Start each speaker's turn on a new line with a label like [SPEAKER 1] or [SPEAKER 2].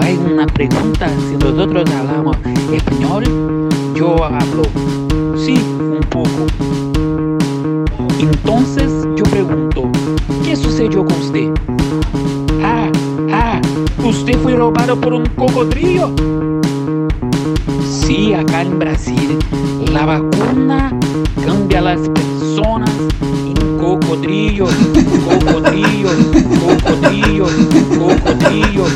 [SPEAKER 1] Hay una pregunta. Si nosotros hablamos español, yo hablo. Sí, un poco. Entonces yo pregunto, ¿qué sucedió con usted? Ah, ah, usted fue robado por un cocodrilo. Sí, acá en Brasil, la vacuna cambia a las personas en cocodrilos, cocodrilos, cocodrilos, cocodrilos, cocodrilos,